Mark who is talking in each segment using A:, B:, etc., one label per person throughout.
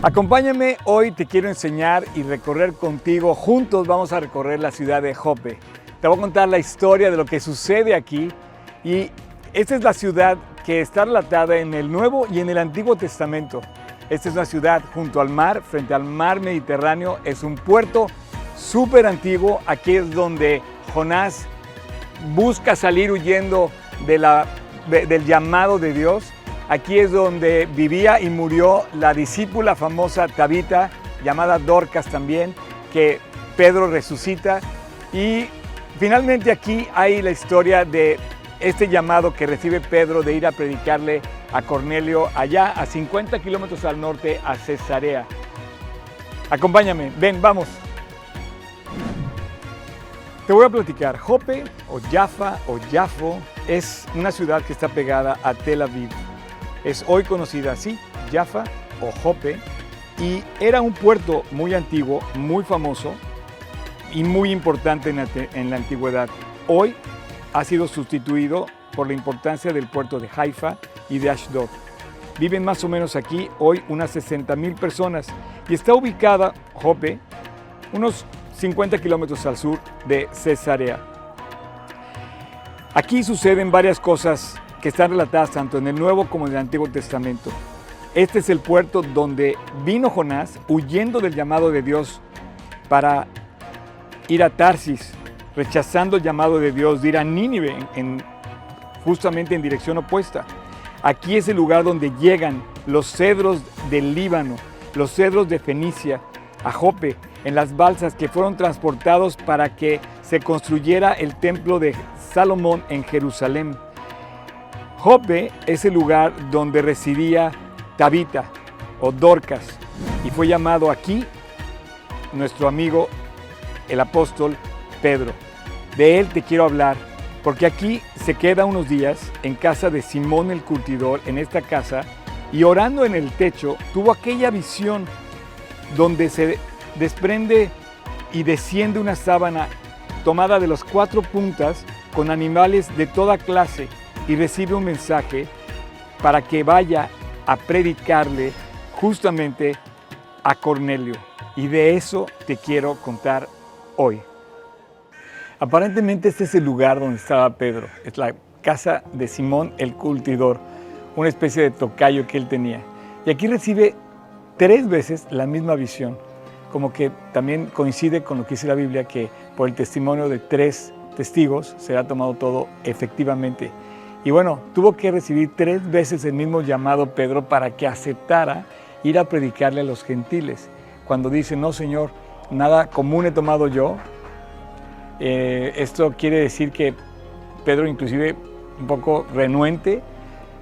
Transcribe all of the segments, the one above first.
A: Acompáñame, hoy te quiero enseñar y recorrer contigo, juntos vamos a recorrer la ciudad de Jope. Te voy a contar la historia de lo que sucede aquí y esta es la ciudad que está relatada en el Nuevo y en el Antiguo Testamento. Esta es una ciudad junto al mar, frente al mar Mediterráneo, es un puerto súper antiguo, aquí es donde Jonás busca salir huyendo de la, del llamado de Dios Aquí es donde vivía y murió la discípula famosa Tabita, llamada Dorcas también, que Pedro resucita. Y finalmente aquí hay la historia de este llamado que recibe Pedro de ir a predicarle a Cornelio allá a 50 kilómetros al norte a Cesarea. Acompáñame, ven, vamos. Te voy a platicar. Jope o Jaffa o Jafo es una ciudad que está pegada a Tel Aviv es hoy conocida así, Jaffa o Jope, y era un puerto muy antiguo, muy famoso y muy importante en la, antigüedad. Hoy ha sido sustituido por la importancia del puerto de Haifa y de Ashdod. Viven más o menos aquí hoy unas 60 mil personas y está ubicada Jope unos 50 kilómetros al sur de Cesarea. Aquí suceden varias cosas que están relatadas tanto en el Nuevo como en el Antiguo Testamento. Este es el puerto donde vino Jonás huyendo del llamado de Dios para ir a Tarsis, rechazando el llamado de Dios de ir a Nínive, en, justamente en dirección opuesta. Aquí es el lugar donde llegan los cedros del Líbano, los cedros de Fenicia, a Jope, en las balsas que fueron transportados para que se construyera el templo de Salomón en Jerusalén. Jope es el lugar donde residía Tabita o Dorcas y fue llamado aquí nuestro amigo el apóstol Pedro. De él te quiero hablar porque aquí se queda unos días en casa de Simón el curtidor, en esta casa, y orando en el techo tuvo aquella visión donde se desprende y desciende una sábana tomada de las cuatro puntas con animales de toda clase y recibe un mensaje para que vaya a predicarle justamente a Cornelio. Y de eso te quiero contar hoy. Aparentemente este es el lugar donde estaba Pedro. Es la casa de Simón el cultidor, una especie de tocayo que él tenía. Y aquí recibe tres veces la misma visión, como que también coincide con lo que dice la Biblia, que por el testimonio de tres testigos será tomado todo efectivamente. Y bueno, tuvo que recibir tres veces el mismo llamado Pedro para que aceptara ir a predicarle a los gentiles. Cuando dice, no Señor, nada común he tomado yo, eh, esto quiere decir que Pedro inclusive un poco renuente,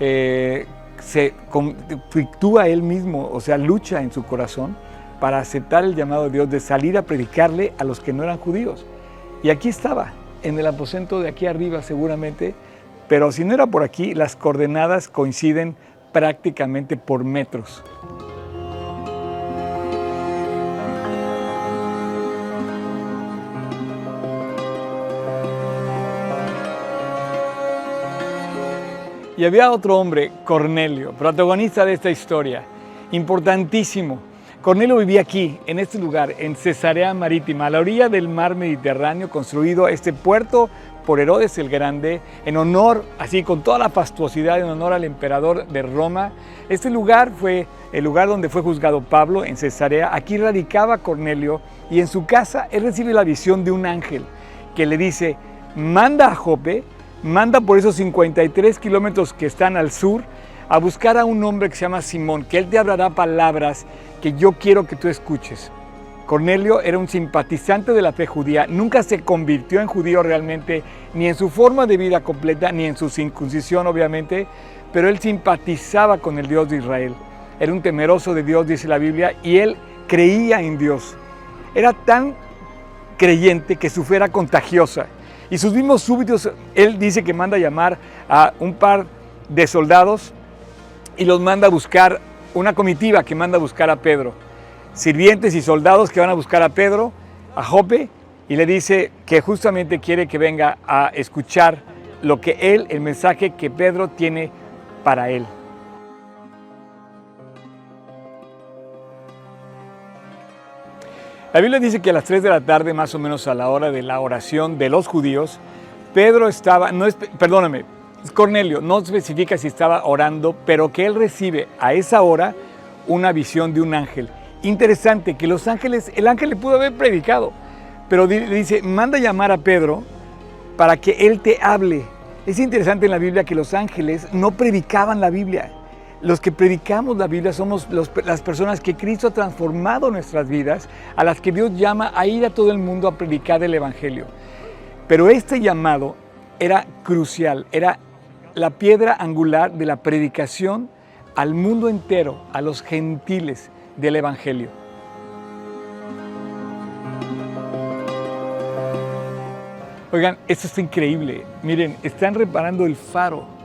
A: eh, se conflictúa él mismo, o sea, lucha en su corazón para aceptar el llamado de Dios de salir a predicarle a los que no eran judíos. Y aquí estaba, en el aposento de aquí arriba seguramente, pero si no era por aquí, las coordenadas coinciden prácticamente por metros. Y había otro hombre, Cornelio, protagonista de esta historia, importantísimo. Cornelio vivía aquí, en este lugar, en Cesarea Marítima, a la orilla del mar Mediterráneo, construido este puerto por Herodes el Grande, en honor, así con toda la fastuosidad, en honor al emperador de Roma. Este lugar fue el lugar donde fue juzgado Pablo, en Cesarea. Aquí radicaba Cornelio y en su casa él recibe la visión de un ángel que le dice, manda a Jope, manda por esos 53 kilómetros que están al sur, a buscar a un hombre que se llama Simón, que él te hablará palabras que yo quiero que tú escuches. Cornelio era un simpatizante de la fe judía, nunca se convirtió en judío realmente, ni en su forma de vida completa, ni en su circuncisión obviamente, pero él simpatizaba con el Dios de Israel. Era un temeroso de Dios, dice la Biblia, y él creía en Dios. Era tan creyente que su fe era contagiosa. Y sus mismos súbditos, él dice que manda llamar a un par de soldados y los manda a buscar, una comitiva que manda a buscar a Pedro sirvientes y soldados que van a buscar a Pedro, a Jope, y le dice que justamente quiere que venga a escuchar lo que él, el mensaje que Pedro tiene para él. La Biblia dice que a las 3 de la tarde, más o menos a la hora de la oración de los judíos, Pedro estaba, no es, perdóname, Cornelio no especifica si estaba orando, pero que él recibe a esa hora una visión de un ángel. Interesante que los ángeles, el ángel le pudo haber predicado, pero dice, manda llamar a Pedro para que él te hable. Es interesante en la Biblia que los ángeles no predicaban la Biblia, los que predicamos la Biblia somos las personas que Cristo ha transformado nuestras vidas, a las que Dios llama a ir a todo el mundo a predicar el Evangelio. Pero este llamado era crucial, era la piedra angular de la predicación al mundo entero, a los gentiles del Evangelio. Oigan, esto está increíble. Miren, están reparando el faro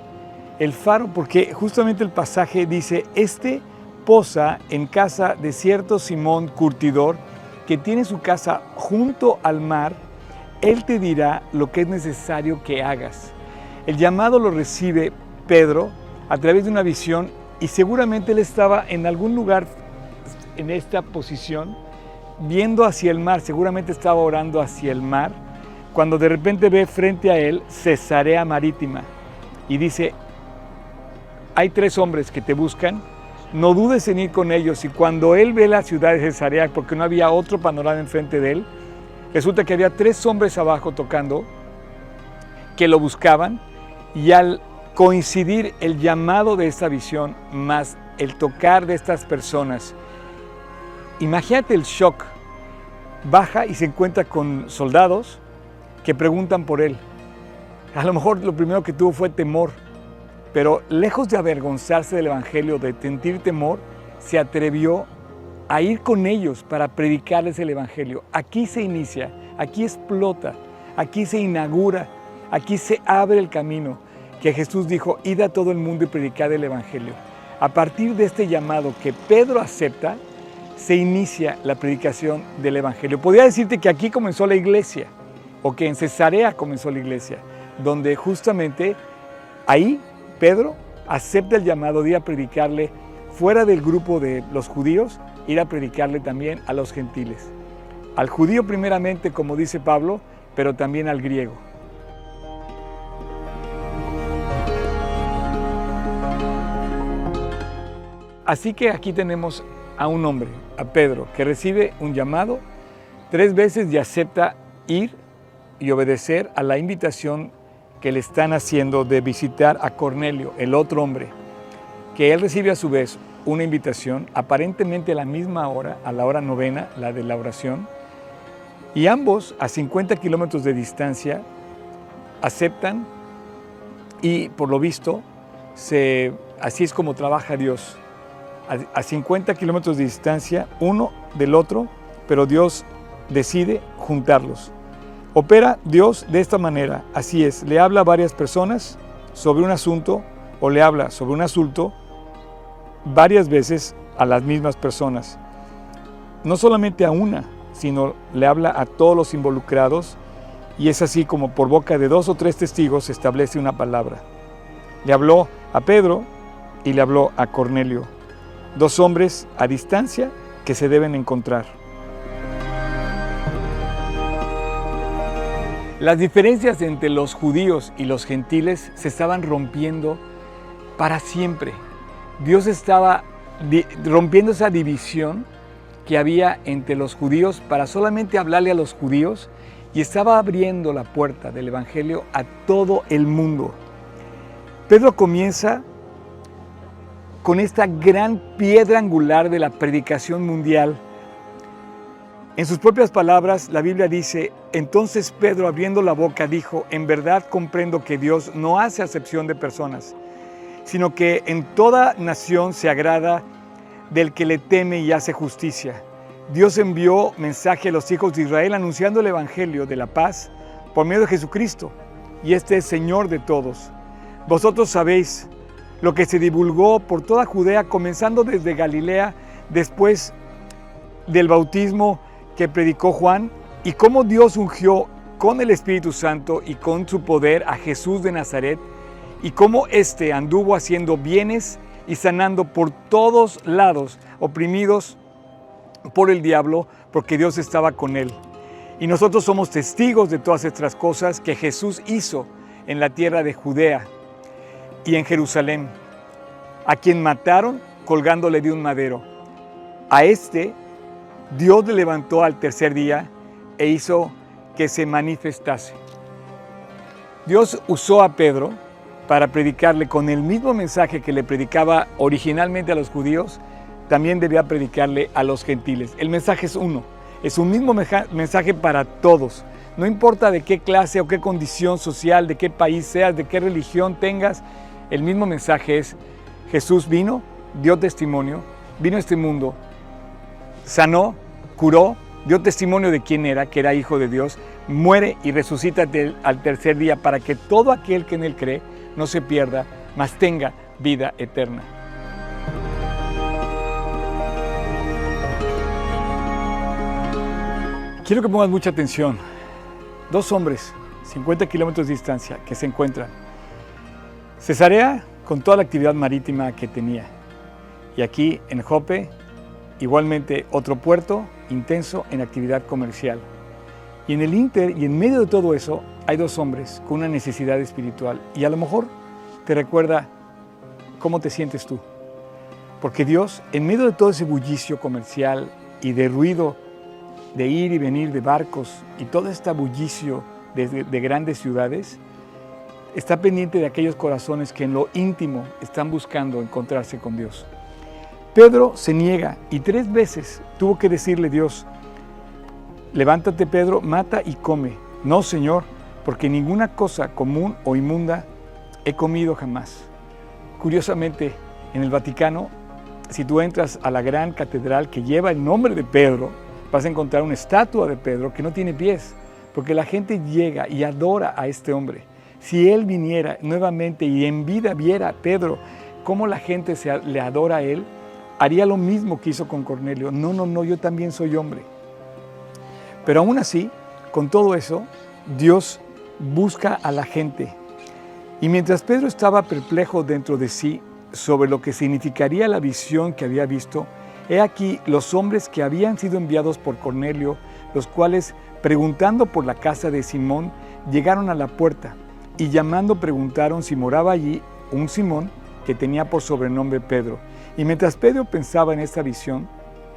A: el faro porque justamente el pasaje dice, este posa en casa de cierto Simón Curtidor que tiene su casa junto al mar, él te dirá lo que es necesario que hagas. El llamado lo recibe Pedro a través de una visión y seguramente él estaba en algún lugar en esta posición viendo hacia el mar, seguramente estaba orando hacia el mar, cuando de repente ve frente a él Cesarea Marítima y dice, hay tres hombres que te buscan, no dudes en ir con ellos. Y cuando él ve la ciudad de Cesarea, porque no había otro panorama enfrente de él, resulta que había tres hombres abajo tocando que lo buscaban y al coincidir el llamado de esta visión más el tocar de estas personas, imagínate el shock. Baja y se encuentra con soldados que preguntan por él. A lo mejor lo primero que tuvo fue temor pero lejos de avergonzarse del Evangelio, de sentir temor, se atrevió a ir con ellos para predicarles el Evangelio. Aquí se inicia, aquí explota, aquí se inaugura, aquí se abre el camino que Jesús dijo, id a todo el mundo y predicad el Evangelio. A partir de este llamado que Pedro acepta, se inicia la predicación del Evangelio. Podría decirte que aquí comenzó la iglesia, o que en Cesarea comenzó la iglesia, donde justamente ahí Pedro acepta el llamado de ir a predicarle fuera del grupo de los judíos, ir a predicarle también a los gentiles. Al judío primeramente, como dice Pablo, pero también al griego. Así que aquí tenemos a un hombre, a Pedro, que recibe un llamado tres veces y acepta ir y obedecer a la invitación que le están haciendo de visitar a Cornelio, el otro hombre, que él recibe a su vez una invitación, aparentemente a la misma hora, a la hora novena, la de la oración, y ambos a 50 kilómetros de distancia aceptan y por lo visto se, así es como trabaja Dios. A, a 50 kilómetros de distancia, uno del otro, pero Dios decide juntarlos. Opera Dios de esta manera, así es, le habla a varias personas sobre un asunto o le habla sobre un asunto varias veces a las mismas personas. No solamente a una, sino le habla a todos los involucrados y es así como por boca de dos o tres testigos se establece una palabra. Le habló a Pedro y le habló a Cornelio, dos hombres a distancia que se deben encontrar. Las diferencias entre los judíos y los gentiles se estaban rompiendo para siempre. Dios estaba rompiendo esa división que había entre los judíos para solamente hablarle a los judíos y estaba abriendo la puerta del Evangelio a todo el mundo. Pedro comienza con esta gran piedra angular de la predicación mundial en sus propias palabras, la Biblia dice, entonces Pedro abriendo la boca dijo, en verdad comprendo que Dios no hace acepción de personas, sino que en toda nación se agrada del que le teme y hace justicia. Dios envió mensaje a los hijos de Israel anunciando el Evangelio de la paz por medio de Jesucristo, y este es Señor de todos. Vosotros sabéis lo que se divulgó por toda Judea, comenzando desde Galilea, después del bautismo que predicó Juan y cómo Dios ungió con el Espíritu Santo y con su poder a Jesús de Nazaret y cómo éste anduvo haciendo bienes y sanando por todos lados oprimidos por el diablo porque Dios estaba con él. Y nosotros somos testigos de todas estas cosas que Jesús hizo en la tierra de Judea y en Jerusalén, a quien mataron colgándole de un madero. A este Dios le levantó al tercer día e hizo que se manifestase. Dios usó a Pedro para predicarle con el mismo mensaje que le predicaba originalmente a los judíos, también debía predicarle a los gentiles. El mensaje es uno, es un mismo mensaje para todos. No importa de qué clase o qué condición social, de qué país seas, de qué religión tengas, el mismo mensaje es Jesús vino, dio testimonio, vino a este mundo, sanó, curó, dio testimonio de quién era, que era hijo de Dios, muere y resucita al tercer día para que todo aquel que en él cree no se pierda, mas tenga vida eterna. Quiero que pongas mucha atención. Dos hombres, 50 kilómetros de distancia, que se encuentran. Cesarea con toda la actividad marítima que tenía. Y aquí en Jope, igualmente otro puerto intenso en actividad comercial. Y en el Inter y en medio de todo eso hay dos hombres con una necesidad espiritual. Y a lo mejor te recuerda cómo te sientes tú. Porque Dios, en medio de todo ese bullicio comercial y de ruido de ir y venir de barcos y todo este bullicio de, de grandes ciudades, está pendiente de aquellos corazones que en lo íntimo están buscando encontrarse con Dios. Pedro se niega y tres veces tuvo que decirle Dios, levántate Pedro, mata y come. No, Señor, porque ninguna cosa común o inmunda he comido jamás. Curiosamente, en el Vaticano, si tú entras a la gran catedral que lleva el nombre de Pedro, vas a encontrar una estatua de Pedro que no tiene pies, porque la gente llega y adora a este hombre. Si él viniera nuevamente y en vida viera a Pedro cómo la gente se, le adora a él, haría lo mismo que hizo con Cornelio. No, no, no, yo también soy hombre. Pero aún así, con todo eso, Dios busca a la gente. Y mientras Pedro estaba perplejo dentro de sí sobre lo que significaría la visión que había visto, he aquí los hombres que habían sido enviados por Cornelio, los cuales, preguntando por la casa de Simón, llegaron a la puerta y llamando preguntaron si moraba allí un Simón que tenía por sobrenombre Pedro. Y mientras Pedro pensaba en esta visión,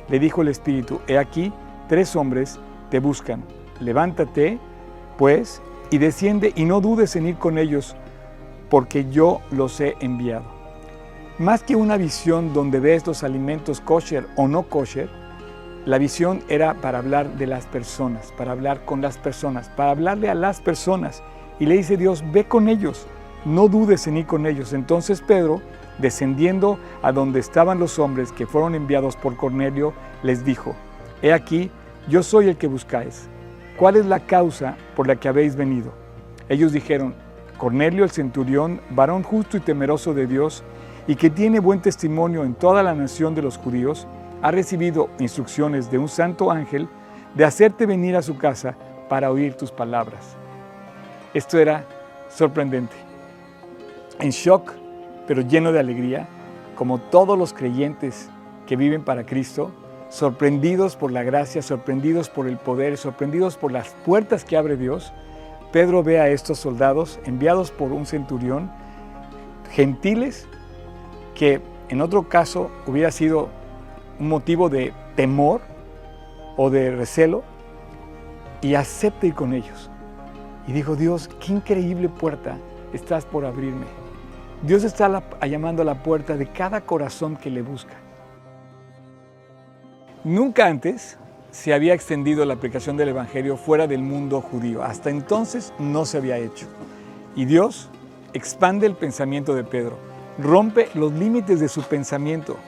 A: le dijo el Espíritu, he aquí, tres hombres te buscan. Levántate, pues, y desciende y no dudes en ir con ellos, porque yo los he enviado. Más que una visión donde ves los alimentos kosher o no kosher, la visión era para hablar de las personas, para hablar con las personas, para hablarle a las personas. Y le dice Dios, ve con ellos, no dudes en ir con ellos. Entonces Pedro, descendiendo a donde estaban los hombres que fueron enviados por Cornelio, les dijo, he aquí, yo soy el que buscáis. ¿Cuál es la causa por la que habéis venido? Ellos dijeron, Cornelio el centurión, varón justo y temeroso de Dios, y que tiene buen testimonio en toda la nación de los judíos, ha recibido instrucciones de un santo ángel de hacerte venir a su casa para oír tus palabras. Esto era sorprendente. En shock, pero lleno de alegría, como todos los creyentes que viven para Cristo, sorprendidos por la gracia, sorprendidos por el poder, sorprendidos por las puertas que abre Dios, Pedro ve a estos soldados enviados por un centurión, gentiles, que en otro caso hubiera sido un motivo de temor o de recelo, y acepta ir con ellos. Y dijo, Dios, qué increíble puerta estás por abrirme. Dios está llamando a la puerta de cada corazón que le busca. Nunca antes se había extendido la aplicación del Evangelio fuera del mundo judío. Hasta entonces no se había hecho. Y Dios expande el pensamiento de Pedro, rompe los límites de su pensamiento,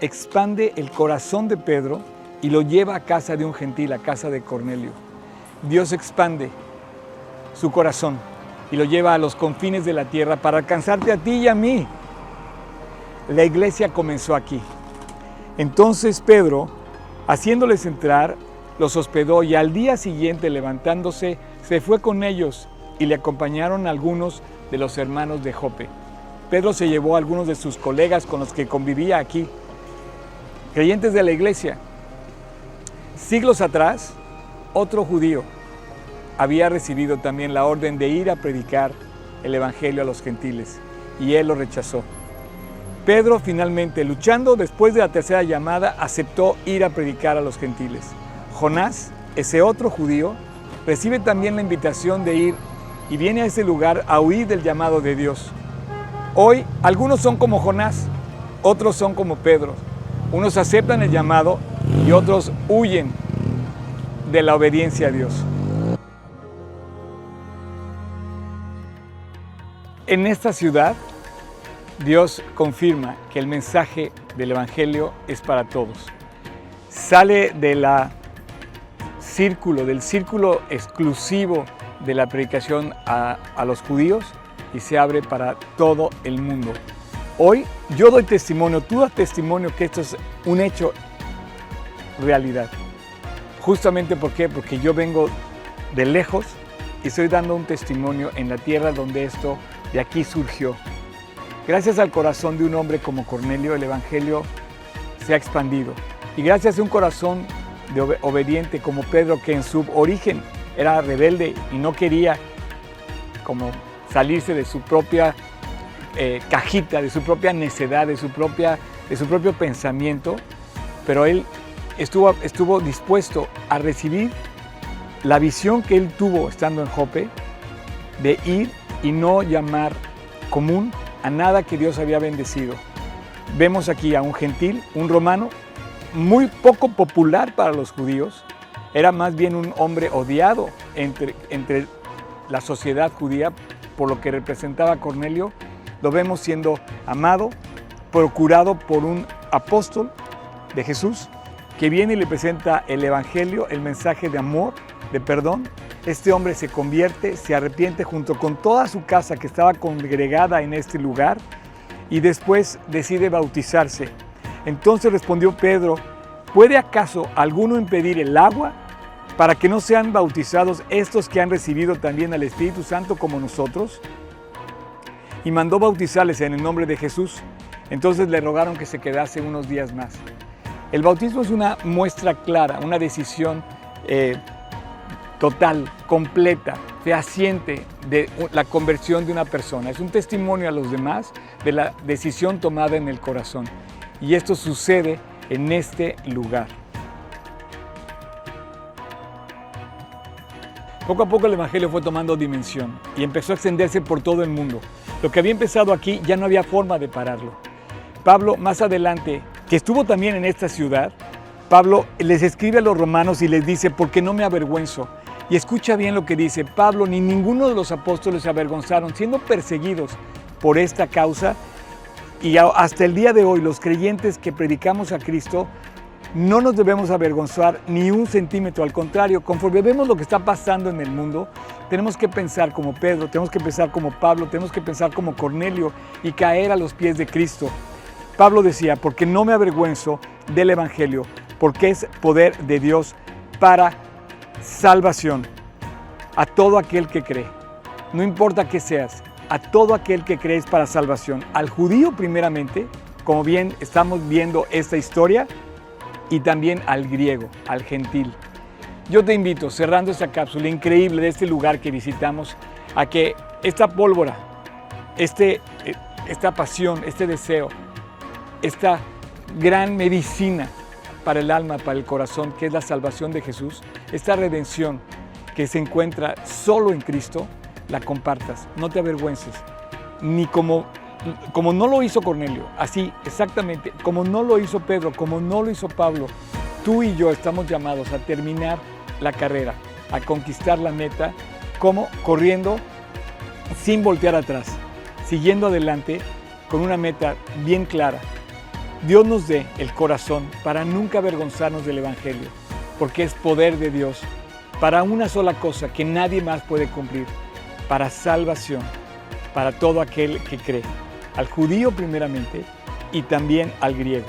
A: expande el corazón de Pedro y lo lleva a casa de un gentil, a casa de Cornelio. Dios expande su corazón y lo lleva a los confines de la tierra para alcanzarte a ti y a mí. La iglesia comenzó aquí. Entonces Pedro Haciéndoles entrar, los hospedó y al día siguiente levantándose, se fue con ellos y le acompañaron algunos de los hermanos de Jope. Pedro se llevó a algunos de sus colegas con los que convivía aquí, creyentes de la iglesia, Siglos atrás, otro judío había recibido también la orden de ir a predicar el Evangelio a los gentiles y él lo rechazó. Pedro finalmente, luchando después de la tercera llamada, aceptó ir a predicar a los gentiles. Jonás, ese otro judío, recibe también la invitación de ir y viene a ese lugar a huir del llamado de Dios. Hoy algunos son como Jonás, otros son como Pedro. Unos aceptan el llamado y otros huyen de la obediencia a Dios. En esta ciudad, Dios confirma que el mensaje del Evangelio es para todos. Sale de círculo, del círculo exclusivo de la predicación a, a los judíos y se abre para todo el mundo. Hoy yo doy testimonio, tú das testimonio que esto es un hecho realidad. Justamente ¿por qué? porque yo vengo de lejos y estoy dando un testimonio en la tierra donde esto de aquí surgió. Gracias al corazón de un hombre como Cornelio, el Evangelio se ha expandido. Y gracias a un corazón de obediente como Pedro, que en su origen era rebelde y no quería como salirse de su propia eh, cajita, de su propia necedad, de su, propia, de su propio pensamiento, pero él estuvo, estuvo dispuesto a recibir la visión que él tuvo estando en Jope de ir y no llamar común a nada que Dios había bendecido. Vemos aquí a un gentil, un romano, muy poco popular para los judíos, era más bien un hombre odiado entre, entre la sociedad judía por lo que representaba Cornelio lo vemos siendo amado, procurado por un apóstol de Jesús que viene y le presenta el Evangelio, el mensaje de amor, de perdón. Este hombre se convierte, se arrepiente junto con toda su casa que estaba congregada en este lugar y después decide bautizarse. Entonces respondió Pedro, ¿puede acaso alguno impedir el agua para que no sean bautizados estos que han recibido también al Espíritu Santo como nosotros? y mandó bautizarles en el nombre de Jesús. Entonces le rogaron que se quedase unos días más. El bautismo es una muestra clara, una decisión eh, total, completa, fehaciente de la conversión de una persona. Es un testimonio a los demás de la decisión tomada en el corazón. Y esto sucede en este lugar. Poco a poco el Evangelio fue tomando dimensión y empezó a extenderse por todo el mundo. Lo que había empezado aquí ya no había forma de pararlo. Pablo, más adelante, que estuvo también en esta ciudad, Pablo les escribe a los romanos y les dice, porque no me avergüenzo. Y escucha bien lo que dice, Pablo ni ninguno de los apóstoles se avergonzaron, siendo perseguidos por esta causa. Y hasta el día de hoy los creyentes que predicamos a Cristo no nos debemos avergonzar ni un centímetro, al contrario, conforme vemos lo que está pasando en el mundo, tenemos que pensar como Pedro, tenemos que pensar como Pablo, tenemos que pensar como Cornelio y caer a los pies de Cristo. Pablo decía, porque no me avergüenzo del Evangelio, porque es poder de Dios para salvación a todo aquel que cree. No importa qué seas, a todo aquel que cree es para salvación. Al judío primeramente, como bien estamos viendo esta historia, y también al griego, al gentil. Yo te invito, cerrando esta cápsula increíble de este lugar que visitamos, a que esta pólvora, este, eh, esta pasión, este deseo, esta gran medicina para el alma, para el corazón, que es la salvación de Jesús, esta redención que se encuentra solo en Cristo, la compartas, no te avergüences, ni como, como no lo hizo Cornelio, así exactamente, como no lo hizo Pedro, como no lo hizo Pablo, tú y yo estamos llamados a terminar la carrera, a conquistar la meta, como corriendo sin voltear atrás, siguiendo adelante con una meta bien clara. Dios nos dé el corazón para nunca avergonzarnos del Evangelio, porque es poder de Dios para una sola cosa que nadie más puede cumplir, para salvación, para todo aquel que cree, al judío primeramente y también al griego,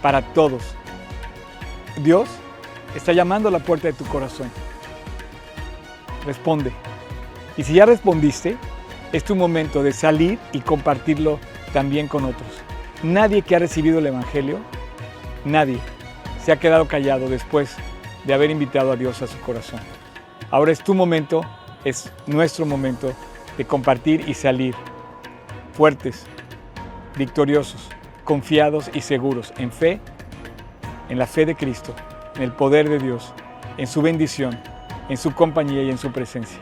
A: para todos. Dios está llamando a la puerta de tu corazón. Responde. Y si ya respondiste, es tu momento de salir y compartirlo también con otros. Nadie que ha recibido el Evangelio, nadie se ha quedado callado después de haber invitado a Dios a su corazón. Ahora es tu momento, es nuestro momento de compartir y salir fuertes, victoriosos, confiados y seguros en fe, en la fe de Cristo, en el poder de Dios, en su bendición, en su compañía y en su presencia.